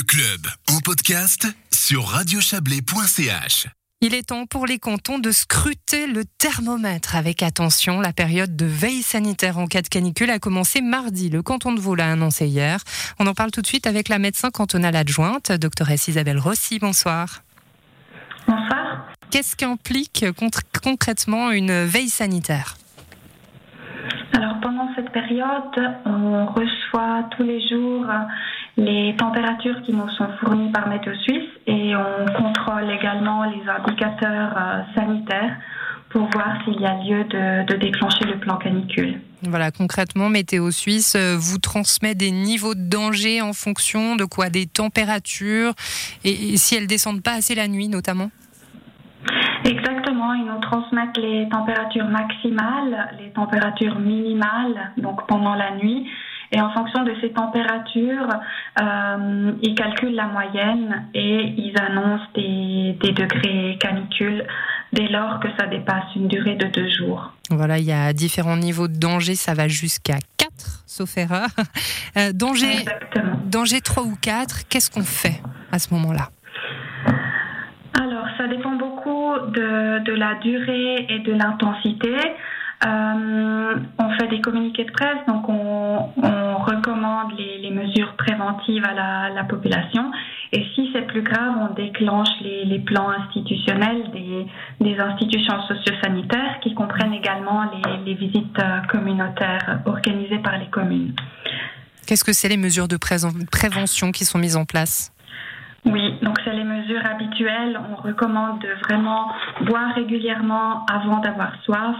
Le club en podcast sur radiochablais.ch. Il est temps pour les cantons de scruter le thermomètre avec attention. La période de veille sanitaire en cas de canicule a commencé mardi. Le canton de Vaud l'a annoncé hier. On en parle tout de suite avec la médecin cantonale adjointe, doctoresse Isabelle Rossi. Bonsoir. Bonsoir. Qu'est-ce qu'implique concrètement une veille sanitaire? Alors pendant cette période, on reçoit tous les jours les températures qui nous sont fournies par Météo Suisse et on contrôle également les indicateurs euh, sanitaires pour voir s'il y a lieu de, déclencher le plan canicule. Voilà, concrètement, Météo Suisse euh, vous transmet des niveaux de danger en fonction de quoi? Des températures? Et, si elles descendent pas assez la nuit notamment? Exactement, ils nous transmettent les températures maximales, les températures minimales, donc pendant la nuit, et en fonction de ces températures, euh, ils calculent la moyenne et ils annoncent des, degrés canicules dès lors que ça dépasse une durée de deux jours. Voilà, il y a différents niveaux de danger, ça va jusqu'à 4, sauf erreur. Euh, danger, danger 3 ou 4, qu'est-ce qu'on fait à ce moment-là? Alors, ça dépend beaucoup de, de la durée et de l'intensité. Euh, on fait des communiqués de presse, donc on, on recommande les, les, mesures préventives à la, la, population. Et si c'est plus grave, on déclenche les, les plans institutionnels des, des, institutions sociosanitaires qui comprennent également les, les visites euh, communautaires organisées par les communes. Qu'est-ce que c'est les mesures de prévention qui sont mises en place? Oui, donc c'est les mesures habituelles. On recommande de vraiment boire régulièrement avant d'avoir soif,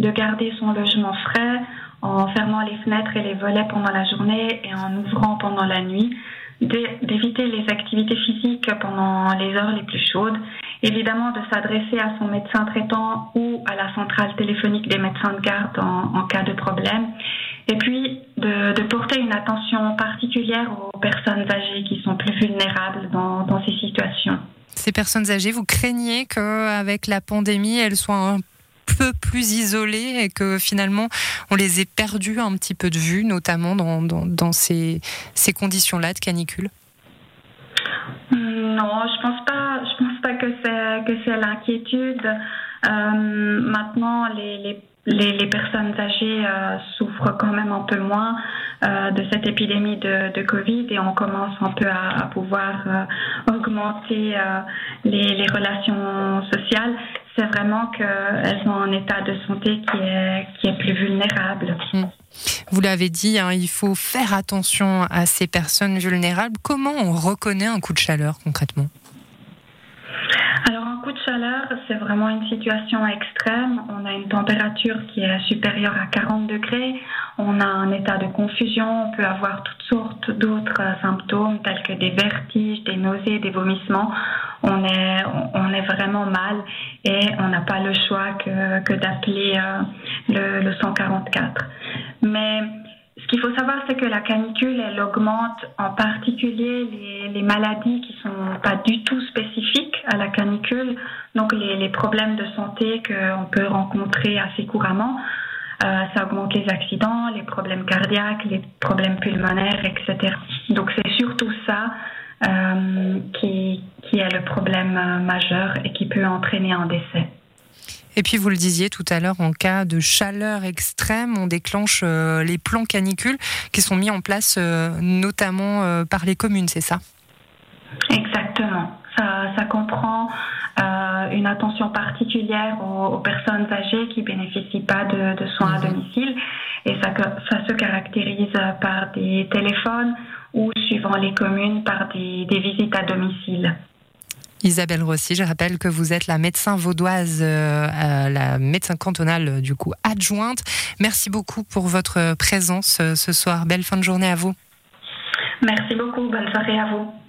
de garder son logement frais en fermant les fenêtres et les volets pendant la journée et en ouvrant pendant la nuit, d'éviter les activités physiques pendant les heures les plus chaudes, évidemment de s'adresser à son médecin traitant ou à la centrale téléphonique des médecins de garde en, cas de problème, et puis de, porter une attention particulière aux personnes âgées qui sont plus vulnérables dans, dans ces situations. Ces personnes âgées, vous craignez qu'avec la pandémie, elles soient un peu plus isolés et que finalement on les ait perdus un petit peu de vue, notamment dans, ces, conditions-là de canicule Non, je pense pas. Pense pas que c'est que c'est l'inquiétude. Euh, maintenant, les, personnes âgées euh, souffrent quand même un peu moins euh, de cette épidémie de, Covid et on commence un peu à, pouvoir augmenter les, relations sociales. C'est vraiment qu'elles ont un état de santé qui est, qui est plus vulnérable. Hmm. Vous l'avez dit, hein, il faut faire attention à ces personnes vulnérables. Comment on reconnaît un coup de chaleur concrètement? Chaleur, c'est vraiment une situation extrême. On a une température qui est supérieure à 40 degrés. On a un état de confusion. On peut avoir toutes sortes d'autres symptômes tels que des vertiges, des nausées, des vomissements. On est, on est vraiment mal et on n'a pas le choix que, que d'appeler euh, le, le 144. Mais ce qu'il faut savoir, c'est que la canicule, elle augmente en particulier les, les, maladies qui sont pas du tout spécifiques à la canicule, donc les, les problèmes de santé qu'on peut rencontrer assez couramment. Euh, ça augmente les accidents, les problèmes cardiaques, les problèmes pulmonaires, etc. Donc c'est surtout ça euh, qui, qui est le problème euh, majeur et qui peut entraîner un décès. Et puis vous le disiez tout à l'heure, en cas de chaleur extrême, on déclenche euh, les plans canicules qui sont mis en place euh, notamment euh, par les communes, c'est ça? Exactement. Ça, comprend une attention particulière aux, personnes âgées qui bénéficient pas de, soins à mhm. domicile et ça, ça, se caractérise par des téléphones ou suivant les communes par des visites à domicile. Isabelle Rossi, je rappelle que vous êtes la médecin vaudoise, euh, la médecin cantonale du coup adjointe. Merci beaucoup pour votre présence euh, ce soir. Belle fin de journée à vous. Merci beaucoup. Bonne soirée à vous.